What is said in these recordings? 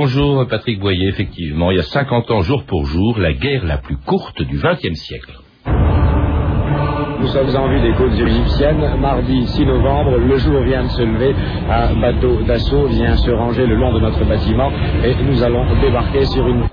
Bonjour Patrick Boyer, effectivement, il y a 50 ans jour pour jour, la guerre la plus courte du XXe siècle. Nous sommes en vue des côtes égyptiennes. Mardi 6 novembre, le jour vient de se lever. Un bateau d'assaut vient se ranger le long de notre bâtiment et nous allons débarquer sur une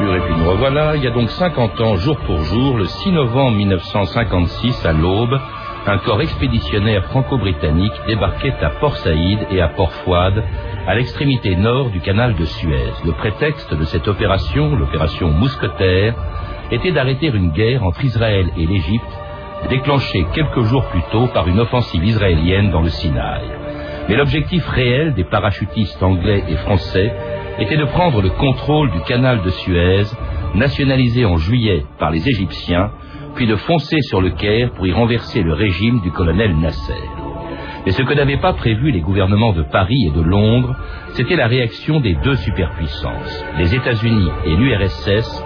et puis nous revoilà. Il y a donc 50 ans, jour pour jour, le 6 novembre 1956, à l'aube, un corps expéditionnaire franco-britannique débarquait à Port Saïd et à Port Fouad, à l'extrémité nord du canal de Suez. Le prétexte de cette opération, l'opération Mousquetaire, était d'arrêter une guerre entre Israël et l'Égypte déclenché quelques jours plus tôt par une offensive israélienne dans le Sinaï. Mais l'objectif réel des parachutistes anglais et français était de prendre le contrôle du canal de Suez, nationalisé en juillet par les Égyptiens, puis de foncer sur le Caire pour y renverser le régime du colonel Nasser. Mais ce que n'avaient pas prévu les gouvernements de Paris et de Londres, c'était la réaction des deux superpuissances, les États-Unis et l'URSS,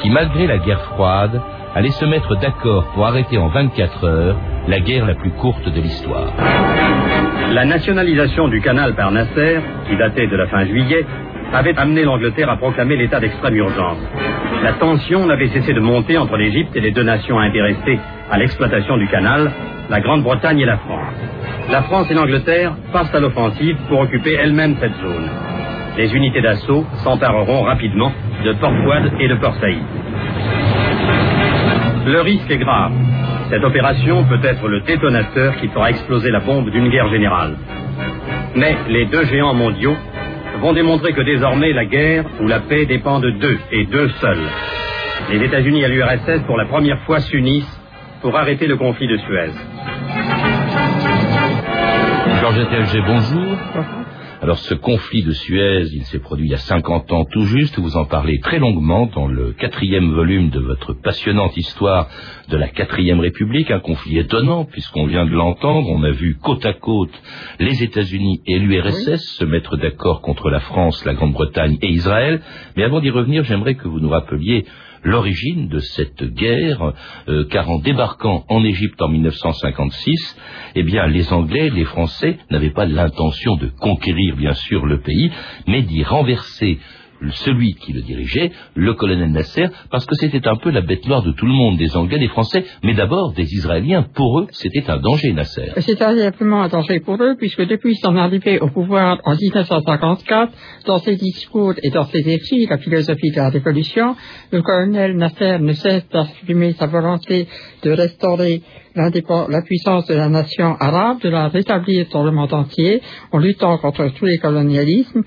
qui, malgré la guerre froide, allait se mettre d'accord pour arrêter en 24 heures la guerre la plus courte de l'histoire. La nationalisation du canal par Nasser, qui datait de la fin juillet, avait amené l'Angleterre à proclamer l'état d'extrême urgence. La tension n'avait cessé de monter entre l'Égypte et les deux nations intéressées à l'exploitation du canal, la Grande-Bretagne et la France. La France et l'Angleterre passent à l'offensive pour occuper elles-mêmes cette zone. Les unités d'assaut s'empareront rapidement de Port Fouad et de Port Saïd. Le risque est grave. Cette opération peut être le détonateur qui fera exploser la bombe d'une guerre générale. Mais les deux géants mondiaux vont démontrer que désormais la guerre ou la paix dépendent d'eux et d'eux seuls. Les États-Unis et l'URSS pour la première fois s'unissent pour arrêter le conflit de Suez. Georges bonjour. Alors ce conflit de Suez, il s'est produit il y a 50 ans tout juste, vous en parlez très longuement dans le quatrième volume de votre passionnante histoire de la quatrième République, un conflit étonnant puisqu'on vient de l'entendre, on a vu côte à côte les États-Unis et l'URSS se mettre d'accord contre la France, la Grande-Bretagne et Israël, mais avant d'y revenir, j'aimerais que vous nous rappeliez l'origine de cette guerre, euh, car en débarquant en Égypte en 1956, eh bien, les Anglais, les Français n'avaient pas l'intention de conquérir, bien sûr, le pays, mais d'y renverser celui qui le dirigeait, le colonel Nasser, parce que c'était un peu la bête noire de tout le monde, des Anglais, des Français, mais d'abord des Israéliens. Pour eux, c'était un danger, Nasser. C'était simplement un danger pour eux, puisque depuis son arrivée au pouvoir en 1954, dans ses discours et dans ses écrits, la philosophie de la révolution, le colonel Nasser ne cesse d'assumer sa volonté de restaurer la puissance de la nation arabe, de la rétablir dans le monde entier, en luttant contre tous les colonialismes.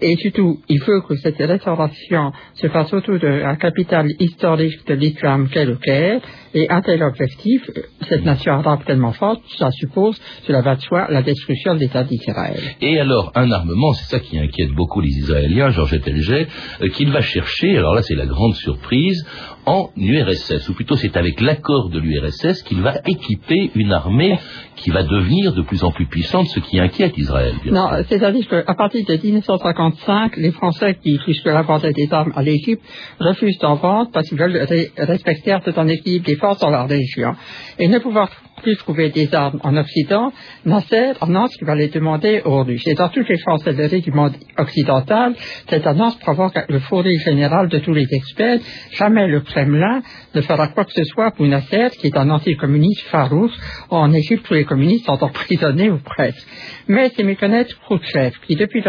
Et surtout, il faut que cette restauration se fasse autour de la capitale historique de l'islam qu'est le Caire. Et un tel objectif, cette nation arabe tellement forte, ça suppose, cela va de soi, la destruction de l'État d'Israël. Et alors, un armement, c'est ça qui inquiète beaucoup les Israéliens, Georges Etelget, euh, qu'il va chercher, alors là c'est la grande surprise, en URSS, ou plutôt c'est avec l'accord de l'URSS qu'il va équiper une armée qui va devenir de plus en plus puissante, ce qui inquiète Israël. Non, c'est-à-dire qu'à partir de 1955, les Français qui jusque-là vendaient des armes à l'Égypte refusent d'en vendre parce qu'ils veulent respecter un équilibre des forces dans la région. Et ne pouvoir plus trouver des armes en Occident, Nasser annonce qu'il va les demander aux Russes. Et dans toutes les chancelleries du monde occidental, cette annonce provoque le fourré général de tous les experts. Jamais le Kremlin ne fera quoi que ce soit pour Nasser, qui est un anticommuniste farouche. En Égypte, tous les communistes sont emprisonnés ou presque. Mais c'est méconnaître Khrouchtchev, qui depuis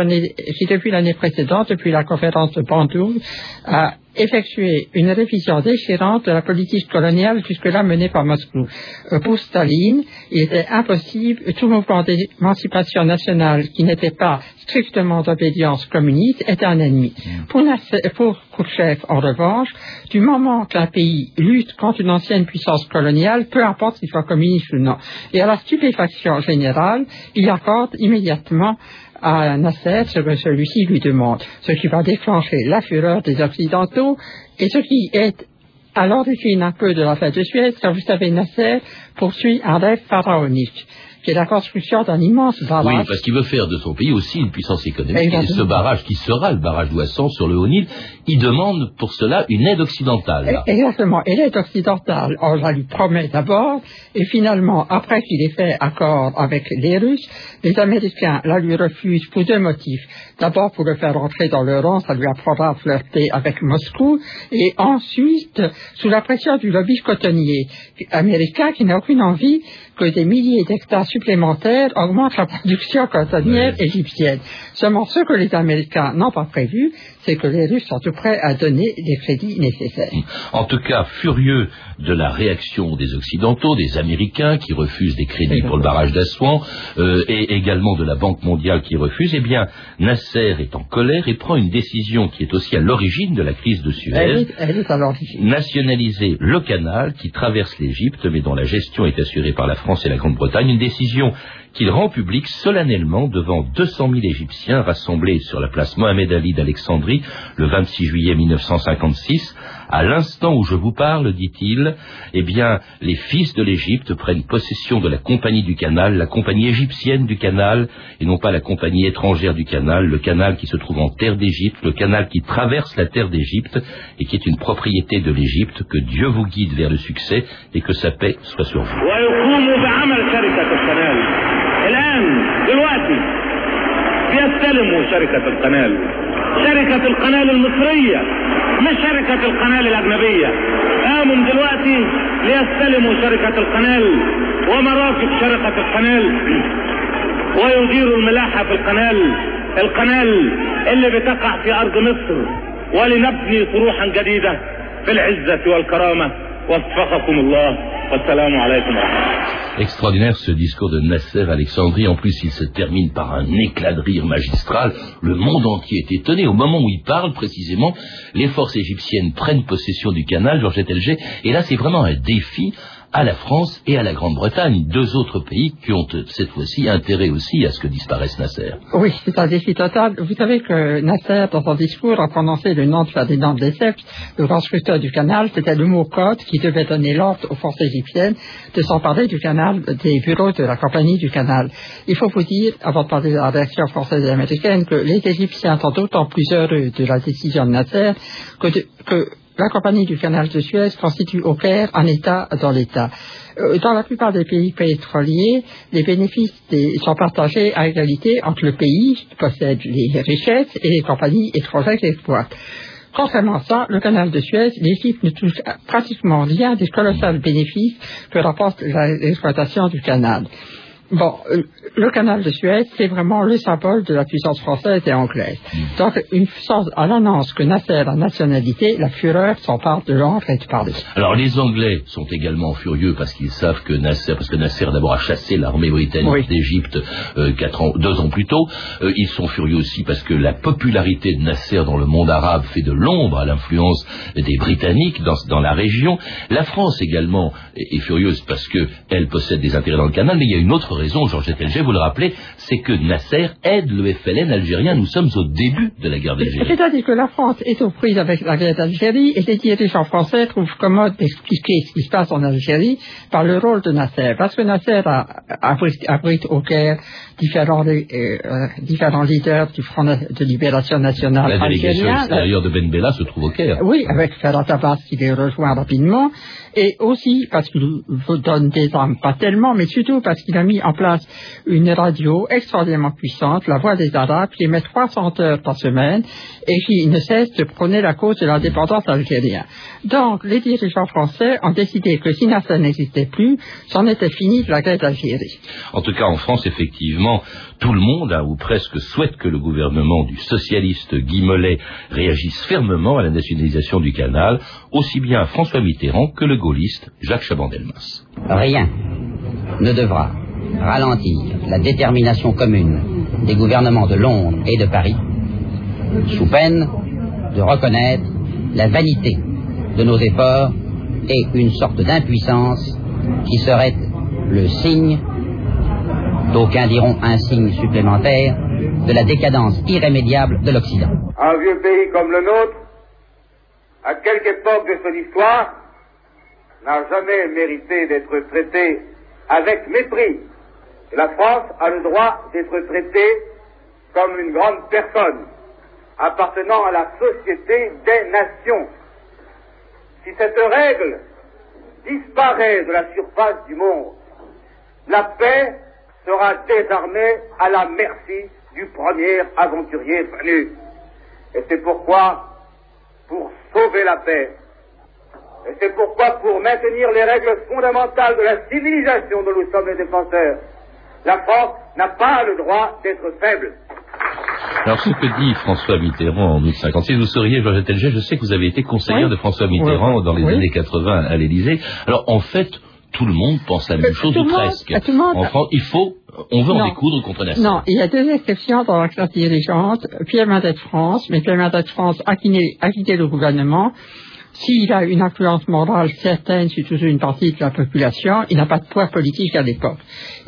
l'année, précédente, depuis la conférence de Bandung, a effectuer une révision déchirante de la politique coloniale jusque-là menée par Moscou. Euh, pour Staline, il était impossible, tout mouvement d'émancipation nationale qui n'était pas strictement d'obédience communiste était un ennemi. Mm. Pour, pour Khrouchtchev, en revanche, du moment qu'un pays lutte contre une ancienne puissance coloniale, peu importe qu'il soit communiste ou non, et à la stupéfaction générale, il accorde immédiatement à Nasser celui-ci lui demande, ce qui va déclencher la fureur des Occidentaux et ce qui est à l'origine un peu de la fête de Suède, car vous savez, Nasser poursuit un rêve pharaonique qui est la construction d'un immense barrage. Oui, parce qu'il veut faire de son pays aussi une puissance économique. Et ce barrage, qui sera le barrage d'Ouessant sur le Haut-Nil, il demande pour cela une aide occidentale. Exactement. Et l'aide occidentale, on la lui promet d'abord, et finalement, après qu'il ait fait accord avec les Russes, les Américains la lui refusent pour deux motifs. D'abord, pour le faire entrer dans leur rang, ça lui apprendra à flirter avec Moscou, et ensuite, sous la pression du lobby cotonnier américain qui n'a aucune envie que des milliers d'hectares supplémentaires augmentent la production cotonnière égyptienne. Seulement, ce que les Américains n'ont pas prévu, c'est que les Russes sont tout prêts à donner les crédits nécessaires. En tout cas, furieux de la réaction des Occidentaux, des Américains qui refusent des crédits pour le barrage d'Assouan, euh, et également de la Banque mondiale qui refuse, eh bien, Nasser est en colère et prend une décision qui est aussi à l'origine de la crise de Suez. Elle est, à l'origine. Nationaliser le canal qui traverse l'Égypte, mais dont la gestion est assurée par la France et la Grande-Bretagne, une décision qu'il rend public solennellement devant 200 000 Égyptiens rassemblés sur la place Mohamed Ali d'Alexandrie le 26 juillet 1956. À l'instant où je vous parle, dit-il, eh bien, les fils de l'Égypte prennent possession de la compagnie du canal, la compagnie égyptienne du canal, et non pas la compagnie étrangère du canal, le canal qui se trouve en terre d'Égypte, le canal qui traverse la terre d'Égypte et qui est une propriété de l'Égypte, que Dieu vous guide vers le succès et que sa paix soit sur vous. الآن دلوقتي بيستلموا شركة القنال شركة القنال المصرية. مش شركة القنال الأجنبية؟ قاموا دلوقتي ليستلموا شركة القنال ومرافق شركة القنال ويديروا الملاحة في القنال القنال اللي بتقع في أرض مصر. ولنبني طروحا جديدة في العزة والكرامة. Extraordinaire ce discours de Nasser Alexandrie. En plus, il se termine par un éclat de rire magistral. Le monde entier est étonné. Au moment où il parle, précisément, les forces égyptiennes prennent possession du canal, Georgette Elger. Et là, c'est vraiment un défi à la France et à la Grande-Bretagne, deux autres pays qui ont cette fois-ci intérêt aussi à ce que disparaisse Nasser. Oui, c'est un défi total. Vous savez que Nasser, dans son discours, a prononcé le nom de Ferdinand Lesseps, le constructeur du canal. C'était le mot code qui devait donner l'ordre aux forces égyptiennes de s'emparer du canal, des bureaux de la compagnie du canal. Il faut vous dire, avant de parler de la réaction française et américaine, que les Égyptiens sont d'autant plus heureux de la décision de Nasser que la compagnie du canal de Suez constitue au Caire un État dans l'État. Euh, dans la plupart des pays pétroliers, les bénéfices sont partagés à égalité entre le pays qui possède les richesses et les compagnies étrangères qui exploitent. Contrairement à ça, le canal de Suez, l'Égypte ne touche pratiquement rien des colossales bénéfices que rapporte l'exploitation du canal. Bon, euh, le canal de Suez, c'est vraiment le symbole de la puissance française et anglaise. Mm. Donc, une puissance à l'annonce que Nasser a la nationalité, la fureur s'empare de l'ordre et de parler. Alors, les Anglais sont également furieux parce qu'ils savent que Nasser, parce que Nasser d'abord a chassé l'armée britannique d'Égypte euh, ans, deux ans plus tôt. Euh, ils sont furieux aussi parce que la popularité de Nasser dans le monde arabe fait de l'ombre à l'influence des Britanniques dans, dans, la région. La France également est, est furieuse parce qu'elle possède des intérêts dans le canal, mais il y a une autre raison, Georges Telger, vous le rappelez, c'est que Nasser aide le FLN algérien. Nous sommes au début de la guerre d'Algérie. C'est-à-dire que la France est aux prises avec la guerre d'Algérie et les dirigeants français trouvent commode d'expliquer ce qui se passe en Algérie par le rôle de Nasser. Parce que Nasser abrite, au Caire différents, euh, euh, différents leaders du Front de libération nationale La délégation extérieure de Ben Bella se trouve au Caire. Oui, avec Ferhat Abbas qui les rejoint rapidement. Et aussi parce qu'il vous donne des armes, pas tellement, mais surtout parce qu'il a mis en place une radio extraordinairement puissante, la Voix des Arabes, qui émet 300 heures par semaine et qui ne cesse de prôner la cause de l'indépendance algérienne. Donc, les dirigeants français ont décidé que si Nasser n'existait plus, c'en était fini de la guerre d'Algérie. En tout cas, en France, effectivement, tout le monde, hein, ou presque, souhaite que le gouvernement du socialiste Guy Mollet réagisse fermement à la nationalisation du canal, aussi bien François Mitterrand que le gaulliste Jacques Chaban-Delmas. Rien ne devra ralentir la détermination commune des gouvernements de Londres et de Paris, sous peine de reconnaître la vanité de nos efforts et une sorte d'impuissance qui serait le signe, d'aucuns diront un signe supplémentaire, de la décadence irrémédiable de l'Occident. Un vieux pays comme le nôtre, à quelque époque de son histoire, n'a jamais mérité d'être traité avec mépris. La France a le droit d'être traitée comme une grande personne, appartenant à la société des nations. Si cette règle disparaît de la surface du monde, la paix sera désormais à la merci du premier aventurier venu. Et c'est pourquoi, pour sauver la paix, et c'est pourquoi, pour maintenir les règles fondamentales de la civilisation dont nous sommes les défenseurs, la France n'a pas le droit d'être faible. Alors, ce que dit François Mitterrand en 1956, vous seriez, Georges Telger, je sais que vous avez été conseillère de François Mitterrand dans les années 80 à l'Élysée. Alors, en fait, tout le monde pense la même chose, ou presque. En France, il faut, on veut en découdre contre Nasser. Non, il y a deux exceptions dans la classe dirigeante. Pierre Mendès France, mais Pierre Mendès France a quitté, a quitté le gouvernement. S'il a une influence morale certaine sur toute une partie de la population, il n'a pas de poids politique à l'époque.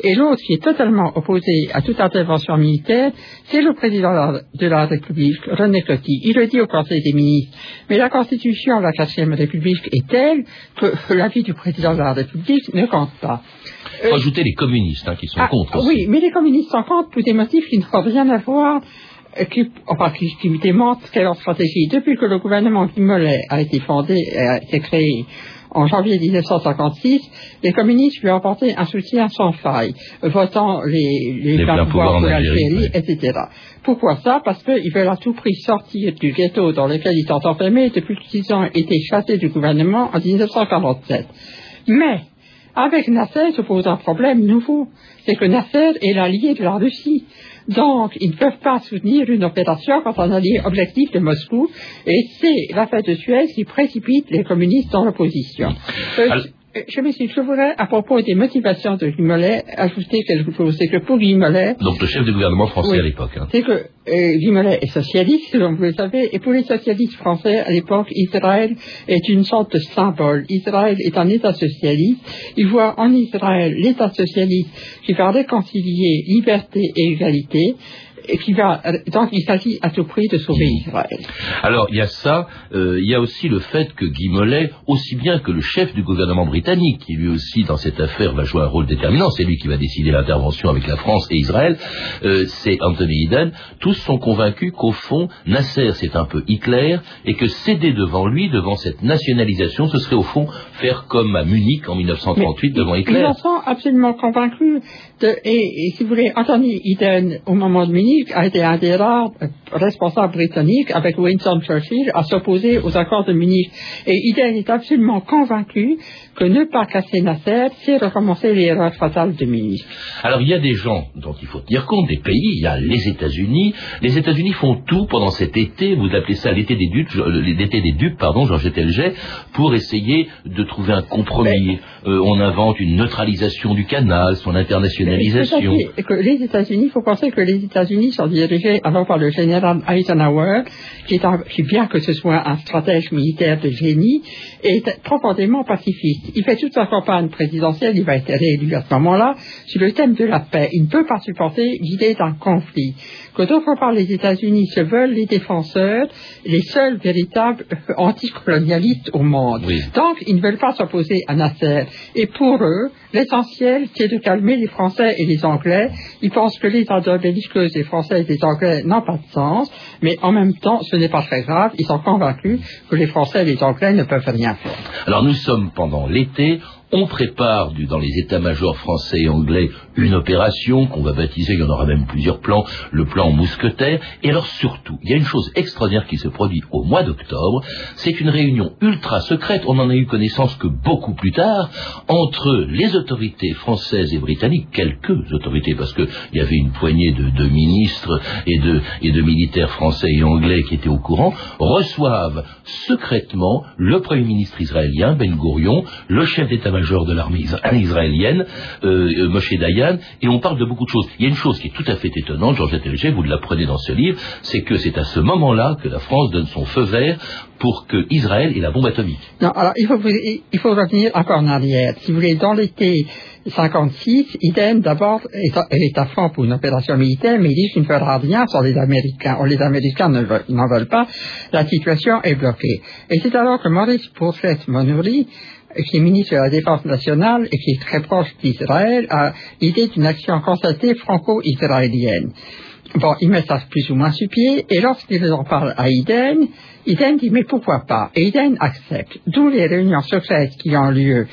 Et l'autre qui est totalement opposé à toute intervention militaire, c'est le président de la- République, René Coty. Il le dit au Conseil des ministres. Mais la Constitution de la quatrième République est telle que l'avis du président de la République ne compte pas. Faut ajouter les communistes hein, qui sont Ah, contre aussi. Oui, mais les communistes sont contre pour des motifs qui n'ont rien à voir, euh, qui, enfin, qui, qui est leur stratégie. Depuis que le gouvernement Guy Mollet a été fondé, a été créé en janvier 1956, les communistes lui ont apporté un soutien sans faille, votant les, les, Les pleins pouvoirs Algérie, l'Algérie, oui. etc. Pourquoi ça? Parce qu'ils veulent à tout prix sortir du ghetto dans lequel ils sont enfermés depuis qu'ils ont été chassés du gouvernement en 1947. Mais, avec Nasser se pose un problème nouveau. C'est que Nasser est l'allié de la Russie. Donc, ils ne peuvent pas soutenir une opération quand un allié objectif de Moscou. Et c'est l'affaire de Suez qui précipite les communistes dans l'opposition. Je- je voudrais, à propos des motivations de Guy Mollet, ajouter quelque chose. C'est que pour Guy Mollet, Donc le chef du gouvernement français Oui. à l'époque. hein. c'est que euh, est socialiste, comme vous le savez, et pour les socialistes français, à l'époque, Israël est une sorte de symbole. Israël est un État socialiste. Ils voient en Israël l'État socialiste qui va réconcilier liberté et égalité, et qui va, donc il s'agit à tout prix de sauver Israël. Alors, il y a ça, euh, il y a aussi le fait que Guy Mollet, aussi bien que le chef du gouvernement britannique, qui lui aussi, dans cette affaire, va jouer un rôle déterminant, c'est lui qui va décider l'intervention avec la France et Israël, euh, c'est Anthony Eden, tous sont convaincus qu'au fond, Nasser, c'est un peu Hitler, et que céder devant lui, devant cette nationalisation, ce serait au fond faire comme à Munich en 1938 devant Ils Hitler. en sont absolument convaincus. Et, et si vous voulez, Anthony Eden, au moment de Munich, a été un des rares euh, responsables britanniques, avec Winston Churchill, à s'opposer aux accords de Munich. Et Eden est absolument convaincu que ne pas casser Nasser, c'est recommencer l'erreur fatale de Munich. Alors il y a des gens dont il faut tenir compte, des pays, il y a les États-Unis. Les États-Unis font tout pendant cet été, vous appelez ça l'été des dupes, euh, l'été des dupes, pardon, Georges Telget, pour essayer de trouver un compromis. Euh, on invente une neutralisation du canal, son internationalisation. C'est-à-dire que les États-Unis, il faut penser que les États-Unis sont dirigés alors par le général Eisenhower, qui est, un- qui, bien que ce soit un stratège militaire de génie, est profondément pacifiste. Il fait toute sa campagne présidentielle, il va être réélu à ce moment-là, sur le thème de la paix. Il ne peut pas supporter l'idée d'un conflit. Que d'autre part, les États-Unis se veulent les défenseurs, les seuls véritables anticolonialistes au monde. Oui. Donc, ils ne veulent pas s'opposer à Nasser. Et pour eux, l'essentiel, c'est de calmer les Français et les Anglais. Ils pensent que les ardeurs belliqueuses des Français et des Anglais n'ont pas de sens, mais en même temps, ce n'est pas très grave. Ils sont convaincus que les Français et les Anglais ne peuvent rien faire. Alors nous sommes pendant l'été, On prépare dans les états-majors français et anglais une opération qu'on va baptiser, il y en aura même plusieurs plans, le plan mousquetaire. Et alors surtout, il y a une chose extraordinaire qui se produit au mois d'octobre, c'est une réunion ultra secrète, on n'en a eu connaissance que beaucoup plus tard, entre les autorités françaises et britanniques, quelques autorités, parce qu'il y avait une poignée de, ministres et de, militaires français et anglais qui étaient au courant, reçoivent secrètement le Premier ministre israélien, Ben Gourion, le chef d'état-major de l'armée israélienne, euh, euh, Moshe Dayan, et on parle de beaucoup de choses. Il y a une chose qui est tout à fait étonnante, Georges Léger, vous l'apprenez dans ce livre, c'est que c'est à ce moment-là que la France donne son feu vert pour que Israël ait la bombe atomique. Non, alors il faut, revenir encore en arrière. Si vous voulez, dans l'été 56, Iden d'abord est, à fond pour une opération militaire, mais il dit qu'il ne fera rien sans les Américains. les Américains n'en veulent pas. La situation est bloquée. Et c'est alors que Maurice Pourchet Monouri, qui est ministre de la Défense nationale et qui est très proche d'Israël, a l'idée d'une action constatée franco-israélienne. Bon, il met ça plus ou moins sur pied, et lorsqu'il en parle à Iden, Iden dit mais pourquoi pas? Et Iden accepte. D'où les réunions secrètes qui ont lieu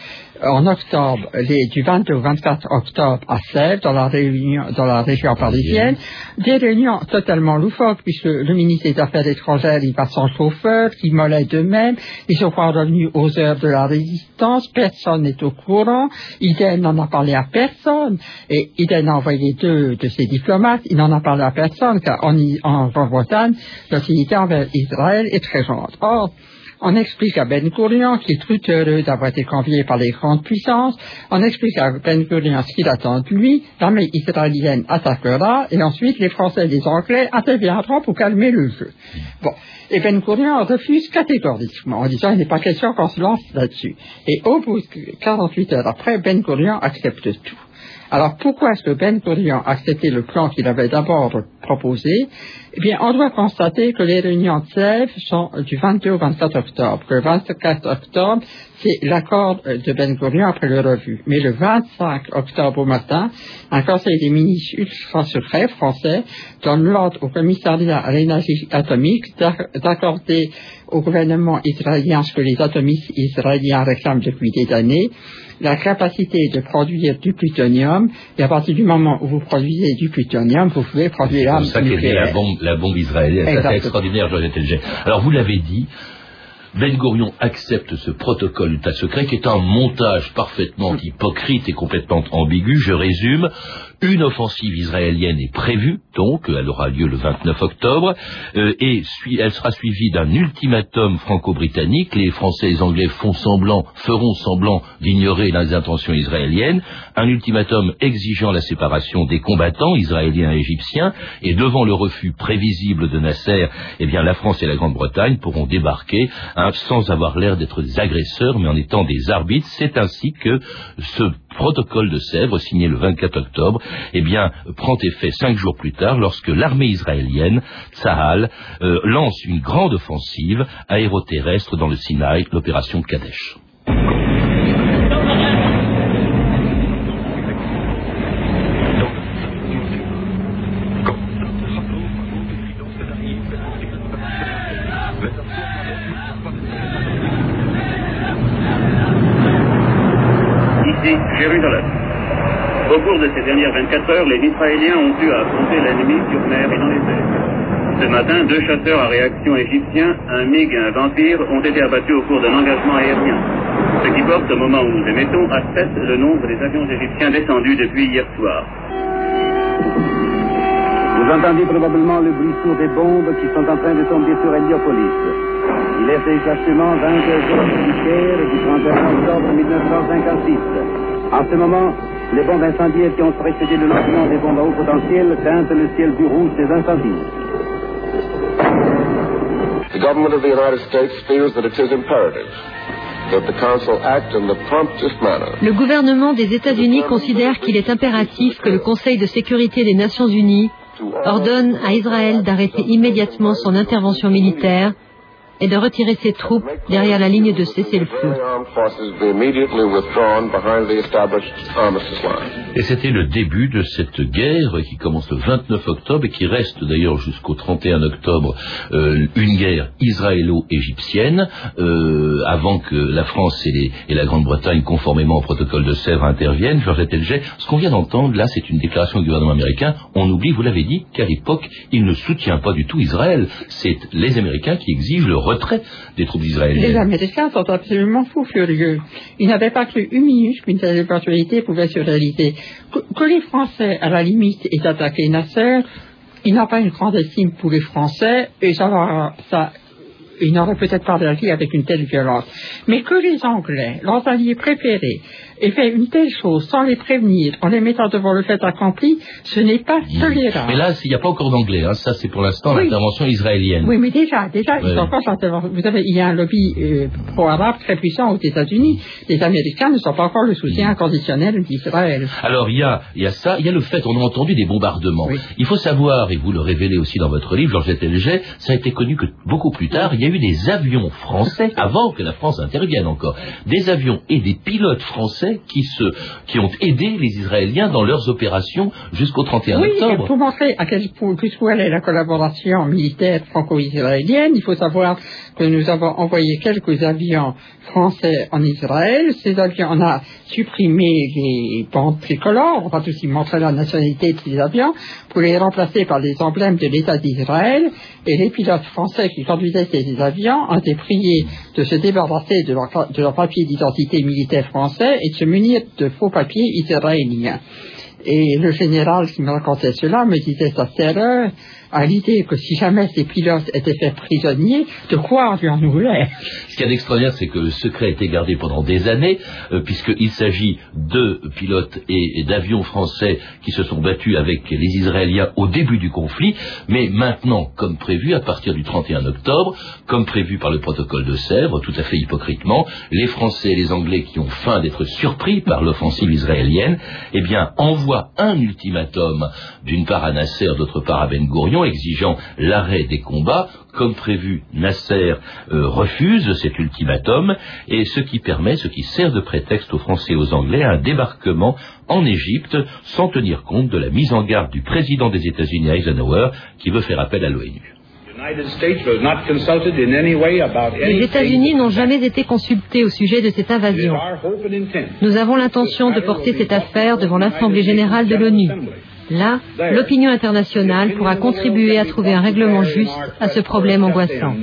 en octobre, du 22 au 24 octobre à Sèvres, dans la, réunion, dans la région parisienne, des réunions totalement loufoques, puisque le ministre des Affaires étrangères, il passe son chauffeur, qui molait d'eux-mêmes, ils sont pas revenus aux heures de la résistance, personne n'est au courant, Iden n'en a parlé à personne, et Iden a envoyé deux de ses diplomates, il n'en a parlé à personne, car en, en Grande-Bretagne, l'hostilité envers Israël est très grande. Or, on explique à Ben Gurion qu'il est tout heureux d'avoir été convié par les grandes puissances. On explique à Ben Gurion ce qu'il attend de lui. L'armée israélienne attaquera et ensuite les Français et les Anglais interviendront pour calmer le jeu. Bon. Et Ben Gurion refuse catégoriquement en disant qu'il n'est pas question qu'on se lance là-dessus. Et au bout de 48 heures après, Ben Gurion accepte tout. Alors pourquoi est-ce que Ben Gurion a accepté le plan qu'il avait d'abord proposé? Eh bien, on doit constater que les réunions de Sèvres sont du 22 au 24 octobre. Le 24 octobre, c'est l'accord de Ben Gurion après le revue. Mais le 25 octobre au matin, un conseil des ministres ultra secrets français donne l'ordre au commissariat à l'énergie atomique d'accorder au gouvernement israélien ce que les atomistes israéliens réclament depuis des années, la capacité de produire du plutonium, et à partir du moment où vous produisez du plutonium, vous pouvez produire l'arme nucléaire. C'est ça la bombe, la bombe israélienne. C'est extraordinaire, Georges Alors, vous l'avez dit, ben Gurion accepte ce protocole d'État secret qui est un montage parfaitement hypocrite et complètement ambigu. Je résume. Une offensive israélienne est prévue, donc elle aura lieu le 29 octobre, euh, et elle sera suivie d'un ultimatum franco-britannique. Les Français et les Anglais feront semblant d'ignorer les intentions israéliennes. Un ultimatum exigeant la séparation des combattants israéliens et égyptiens, et devant le refus prévisible de Nasser, eh bien la France et la Grande-Bretagne pourront débarquer hein, sans avoir l'air d'être des agresseurs, mais en étant des arbitres. C'est ainsi que ce protocole de Sèvres, signé le 24 octobre, eh bien, prend effet cinq jours plus tard lorsque l'armée israélienne, Tsahal, euh, lance une grande offensive aéroterrestre dans le Sinaï, l'opération Kadesh. Au cours de ces dernières 24 heures, les Israéliens ont dû affronter l'ennemi sur mer et dans les airs. Ce matin, deux chasseurs à réaction égyptiens, un MiG et un Vampire, ont été abattus au cours d'un engagement aérien. Ce qui porte, au moment où nous émettons, à 7 le nombre des avions égyptiens descendus depuis hier soir. Vous entendez probablement le bruit sourd des bombes qui sont en train de tomber sur Héliopolis. Il est exactement 22 heures du 31 octobre 1956. En ce moment, les bombes incendiaires qui ont précédé le lancement des bombes à haut potentiel teintent le ciel du rouge des incendies. The government of the United States feels that it is imperative that the Council act in the promptest manner. Le gouvernement des États-Unis considère qu'il est impératif que le Conseil de sécurité des Nations Unies ordonne à Israël d'arrêter immédiatement son intervention militaire est de retirer ses troupes derrière la ligne de cessez-le-feu. Et c'était le début de cette guerre qui commence le 29 octobre et qui reste d'ailleurs jusqu'au 31 octobre euh, une guerre israélo-égyptienne euh, avant que la France et, la Grande-Bretagne, conformément au protocole de Sèvres, interviennent. Georges Elger, ce qu'on vient d'entendre là, c'est une déclaration du gouvernement américain. On oublie, vous l'avez dit, qu'à l'époque, il ne soutient pas du tout Israël. C'est les Américains qui exigent le retrait des troupes israéliennes. Les Américains sont absolument fous furieux. Ils n'avaient pas cru une minute qu'une telle éventualité pouvait se réaliser. Que, les Français, à la limite, aient attaqué Nasser, ils n'ont pas une grande estime pour les Français, et ça, ça ils n'auraient peut-être pas réagi avec une telle violence. Mais que les Anglais, leurs alliés préférés, et fait une telle chose sans les prévenir, en les mettant devant le fait accompli, ce n'est pas tolérable. Mais là, il n'y a pas encore d'anglais, hein. ça c'est pour l'instant l'intervention israélienne. Oui, mais déjà, déjà, ils sont pas Vous savez, il y a un lobby euh, pro-arabe très puissant aux États-Unis. Les Américains ne sont pas encore le soutien inconditionnel d'Israël. Alors, il y, a, il y a ça, il y a le fait, on a entendu des bombardements. Il faut savoir, et vous le révélez aussi dans votre livre, Georges Elget, ça a été connu que beaucoup plus tard, il y a eu des avions français, avant que la France intervienne encore, des avions et des pilotes français qui, se, qui ont aidé les Israéliens dans leurs opérations jusqu'au 31 oui, octobre. Pour montrer à quel point, jusqu'où est la collaboration militaire franco-israélienne, il faut savoir que nous avons envoyé quelques avions français en Israël. Ces avions, on a supprimé les bandes tricolores, on va aussi montrer la nationalité de ces avions, pour les remplacer par les emblèmes de l'État d'Israël. Et les pilotes français qui conduisaient ces avions ont été priés de se débarrasser de leur, de leur papier d'identité militaire français et de se munir de faux papiers israéliens. Et le général qui me racontait cela me disait sa terreur à l'idée que si jamais ces pilotes étaient faits prisonniers, de quoi en nous l'air Ce qui est extraordinaire, c'est que le secret a été gardé pendant des années, euh, puisqu'il s'agit de pilotes et, d'avions français qui se sont battus avec les Israéliens au début du conflit, mais maintenant, comme prévu, à partir du 31 octobre, comme prévu par le protocole de Sèvres, tout à fait hypocritement, les Français et les Anglais qui ont faim d'être surpris par l'offensive israélienne, eh bien, envoient un ultimatum, d'une part à Nasser, d'autre part à Ben Gourion, exigeant l'arrêt des combats. Comme prévu, Nasser euh, refuse cet ultimatum, et ce qui permet, ce qui sert de prétexte aux Français et aux Anglais, un débarquement en Égypte, sans tenir compte de la mise en garde du président des États-Unis Eisenhower, qui veut faire appel à l'ONU. Les États-Unis n'ont jamais été consultés au sujet de cette invasion. Nous avons l'intention de porter cette affaire devant l'Assemblée générale de l'ONU. Là, l'opinion internationale pourra contribuer à trouver un règlement juste à ce problème angoissant.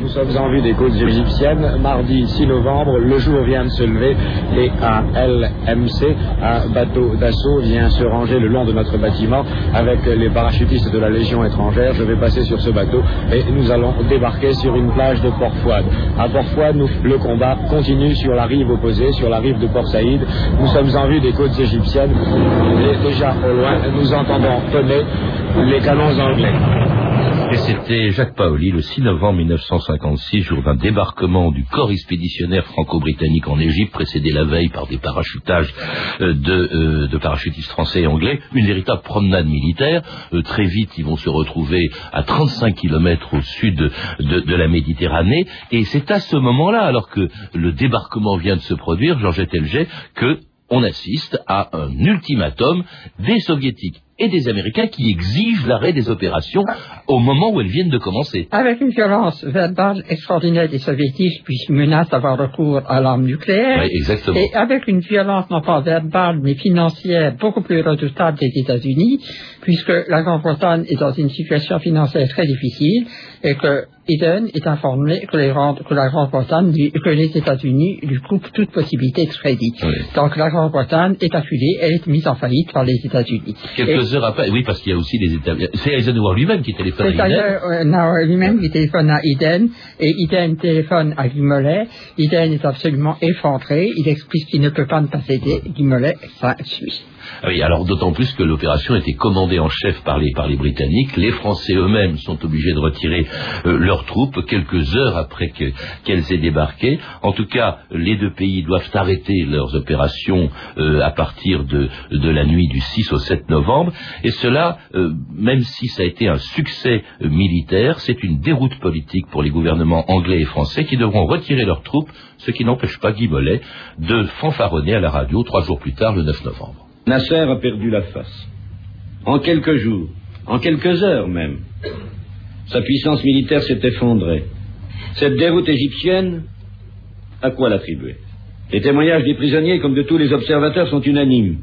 Nous sommes en vue des côtes égyptiennes. Mardi 6 novembre, le jour vient de se lever et un LMC, un bateau d'assaut, vient se ranger le long de notre bâtiment avec les parachutistes de la Légion étrangère. Je vais passer sur ce bateau et nous allons débarquer sur une plage de Port-Fouad. À Port-Fouad, le combat continue sur la rive opposée, sur la rive de Port Saïd. Nous sommes en vue des côtes égyptiennes et déjà au loin, nous entendons tonner les canons anglais. C'était Jacques Paoli le 6 novembre 1956, jour d'un débarquement du corps expéditionnaire franco-britannique en Égypte, précédé la veille par des parachutages euh, euh, de, parachutistes français et anglais. Une véritable promenade militaire. Euh, très vite, ils vont se retrouver à 35 kilomètres au sud de, la Méditerranée. Et c'est à ce moment-là, alors que le débarquement vient de se produire, Georgette Elger, que on assiste à un ultimatum des soviétiques et des Américains qui exigent l'arrêt des opérations au moment où elles viennent de commencer. Avec une violence verbale extraordinaire des soviétiques, puisqu'ils menacent d'avoir recours à l'arme nucléaire. Oui, exactement. Et avec une violence non pas verbale, mais financière beaucoup plus redoutable des États-Unis, puisque la Grande-Bretagne est dans une situation financière très difficile et que Eden est informé que, les, que la Grande-Bretagne, que les États-Unis lui coupent toute possibilité de crédit. Donc la Grande-Bretagne est affilée, elle est mise en faillite par les États-Unis. Quelques heures après, oui, parce qu'il y a aussi des États-Unis. C'est Eisenhower lui-même qui téléphone à Eden. C'est lui-même qui téléphone à Eden, et Eden téléphone à Guy Mollet. Eden est absolument effondré, il explique qu'il ne peut pas ne pas aider. Guy Mollet, ça suit. Ah alors d'autant plus que l'opération était commandée en chef par les, Britanniques. Les Français eux-mêmes sont obligés de retirer euh, leurs leurs troupes quelques heures après qu'elles aient débarqué. En tout cas, les deux pays doivent arrêter leurs opérations euh, à partir de, la nuit du 6 au 7 novembre. Et cela, euh, même si ça a été un succès militaire, c'est une déroute politique pour les gouvernements anglais et français qui devront retirer leurs troupes, ce qui n'empêche pas Guy Mollet de fanfaronner à la radio trois jours plus tard, le 9 novembre. Nasser a perdu la face. En quelques jours, en quelques heures même, sa puissance militaire s'est effondrée. Cette déroute égyptienne, à quoi l'attribuer? Les témoignages des prisonniers, comme de tous les observateurs, sont unanimes.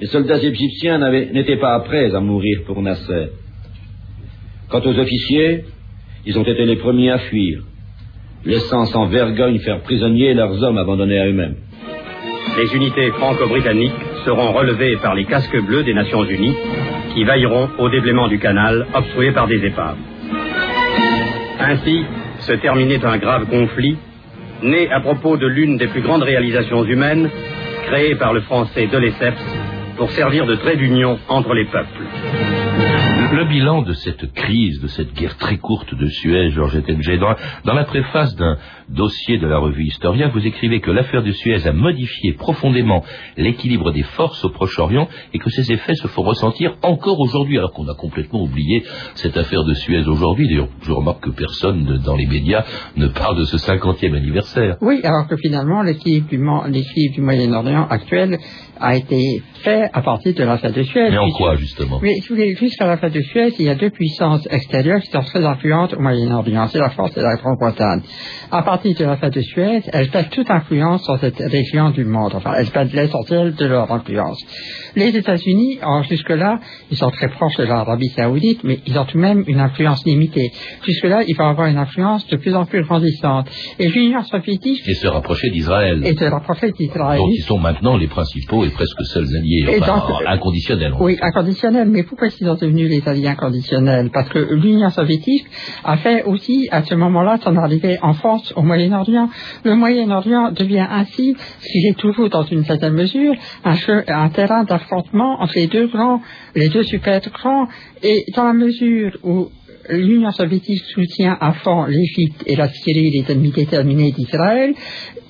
Les soldats égyptiens n'étaient pas prêts à mourir pour Nasser. Quant aux officiers, ils ont été les premiers à fuir, laissant sans vergogne faire prisonniers leurs hommes abandonnés à eux-mêmes. Les unités franco-britanniques seront relevées par les casques bleus des Nations Unies qui veilleront au déblaiement du canal obstrué par des épaves. Ainsi se terminait un grave conflit né à propos de l'une des plus grandes réalisations humaines créée par le français de pour servir de trait d'union entre les peuples. Le bilan de cette crise, de cette guerre très courte de Suez, Georges dans, dans la préface d'un dossier de la revue Historien, vous écrivez que l'affaire de Suez a modifié profondément l'équilibre des forces au Proche-Orient et que ces effets se font ressentir encore aujourd'hui, alors qu'on a complètement oublié cette affaire de Suez aujourd'hui. D'ailleurs, je remarque que personne dans les médias ne parle de ce cinquantième anniversaire. Oui, alors que finalement, l'équilibre du, du Moyen-Orient actuel a été fait à partir de l'affaire de Suez. Mais en quoi, justement? Mais jusqu'à l'affaire de Suez, il y a deux puissances extérieures qui sont très influentes au Moyen-Orient. C'est la France et la Grande-Bretagne. À partir de l'affaire de Suez, elles perdent toute influence sur cette région du monde. Enfin, elles perdent l'essentiel de leur influence. Les États-Unis, jusque-là, ils sont très proches de l'Arabie saoudite, mais ils ont tout de même une influence limitée. Jusque-là, ils vont avoir une influence de plus en plus grandissante. Et l'Union soviétique... Et se rapprocher d'Israël. Et se rapprocher d'Israël. Dont ils sont maintenant les principaux et presque seuls alliés. Enfin, inconditionnels. Oui, inconditionnels. Mais pourquoi ils sont devenus les alliés inconditionnels? Parce que l'Union soviétique a fait aussi, à ce moment-là, son arrivée en France, au Le Moyen-Orient devient ainsi, s'il est toujours dans une certaine mesure, un, un terrain d'affrontement entre les deux grands, les deux super grands, et dans la mesure où l'Union soviétique soutient à fond l'Égypte et la Syrie, les ennemis déterminés d'Israël,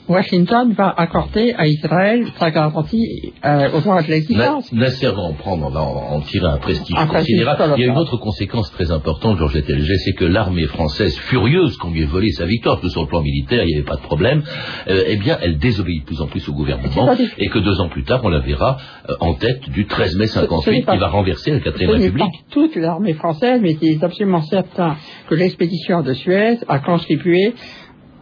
Washington va accorder à Israël sa garantie euh, au droit de l'existence. Nasser va en prendre, va en, tirer un prestige considérable. Il y a une autre conséquence très importante, Georges Etelger, c'est que l'armée française, furieuse qu'on lui ait volé sa victoire, que sur le plan militaire, il n'y avait pas de problème, euh, eh bien, elle désobéit de plus en plus au gouvernement, et que deux ans plus tard, on la verra euh, en tête du 13 mai 58, qui va renverser la 4 République. Pas toute l'armée française, mais il est absolument certain que l'expédition de Suez a contribué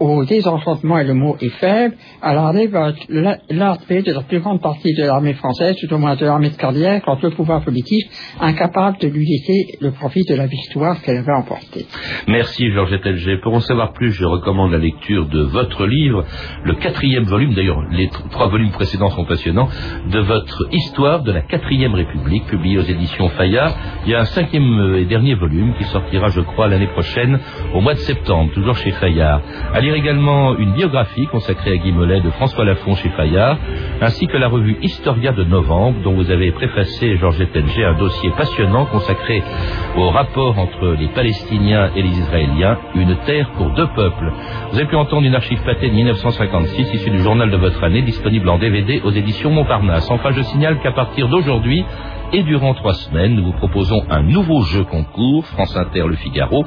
au désenchantement, et le mot est faible, alors arrive l'armée de la plus grande partie de l'armée française, tout au moins de l'armée de carrière, contre le pouvoir politique, incapable de lui laisser le profit de la victoire qu'elle va emporter. Merci Georges Telger. Pour en savoir plus, je recommande la lecture de votre livre, le quatrième volume, d'ailleurs les trois volumes précédents sont passionnants, de votre Histoire de la quatrième République, publié aux éditions Fayard. Il y a un cinquième et dernier volume qui sortira, je crois, l'année prochaine, au mois de septembre, toujours chez Fayard également une biographie consacrée à Guy Mollet de François Lafont chez Fayard, ainsi que la revue Historia de novembre, dont vous avez préfacé, Georges Ettinger, un dossier passionnant consacré au rapport entre les Palestiniens et les Israéliens, une terre pour deux peuples. Vous avez pu entendre une archive pâtée de 1956, issue du journal de votre année, disponible en DVD aux éditions Montparnasse. Enfin, je signale qu'à partir d'aujourd'hui, et durant trois semaines, nous vous proposons un nouveau jeu concours, France Inter Le Figaro,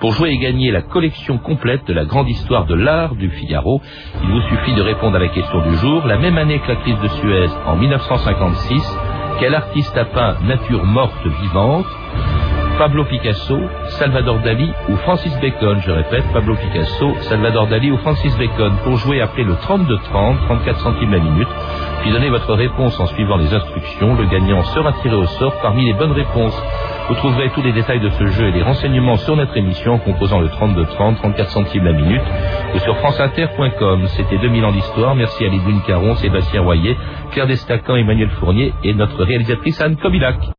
pour jouer et gagner la collection complète de la grande histoire de l'art du Figaro, il vous suffit de répondre à la question du jour. La même année que la crise de Suez, en 1956, quel artiste a peint Nature morte vivante? Pablo Picasso, Salvador Dali ou Francis Bacon? Je répète, Pablo Picasso, Salvador Dali ou Francis Bacon. Pour jouer, appelez le 3230, 34 centimes la minute, puis donnez votre réponse en suivant les instructions. Le gagnant sera tiré au sort parmi les bonnes réponses. Vous trouverez tous les détails de ce jeu et les renseignements sur notre émission en composant le 3230, 34 centimes la minute ou sur franceinter.com. C'était 2000 ans d'histoire. Merci à Lidwin Caron, Sébastien Royer, Claire Destacan, Emmanuel Fournier et notre réalisatrice Anne Kobilac.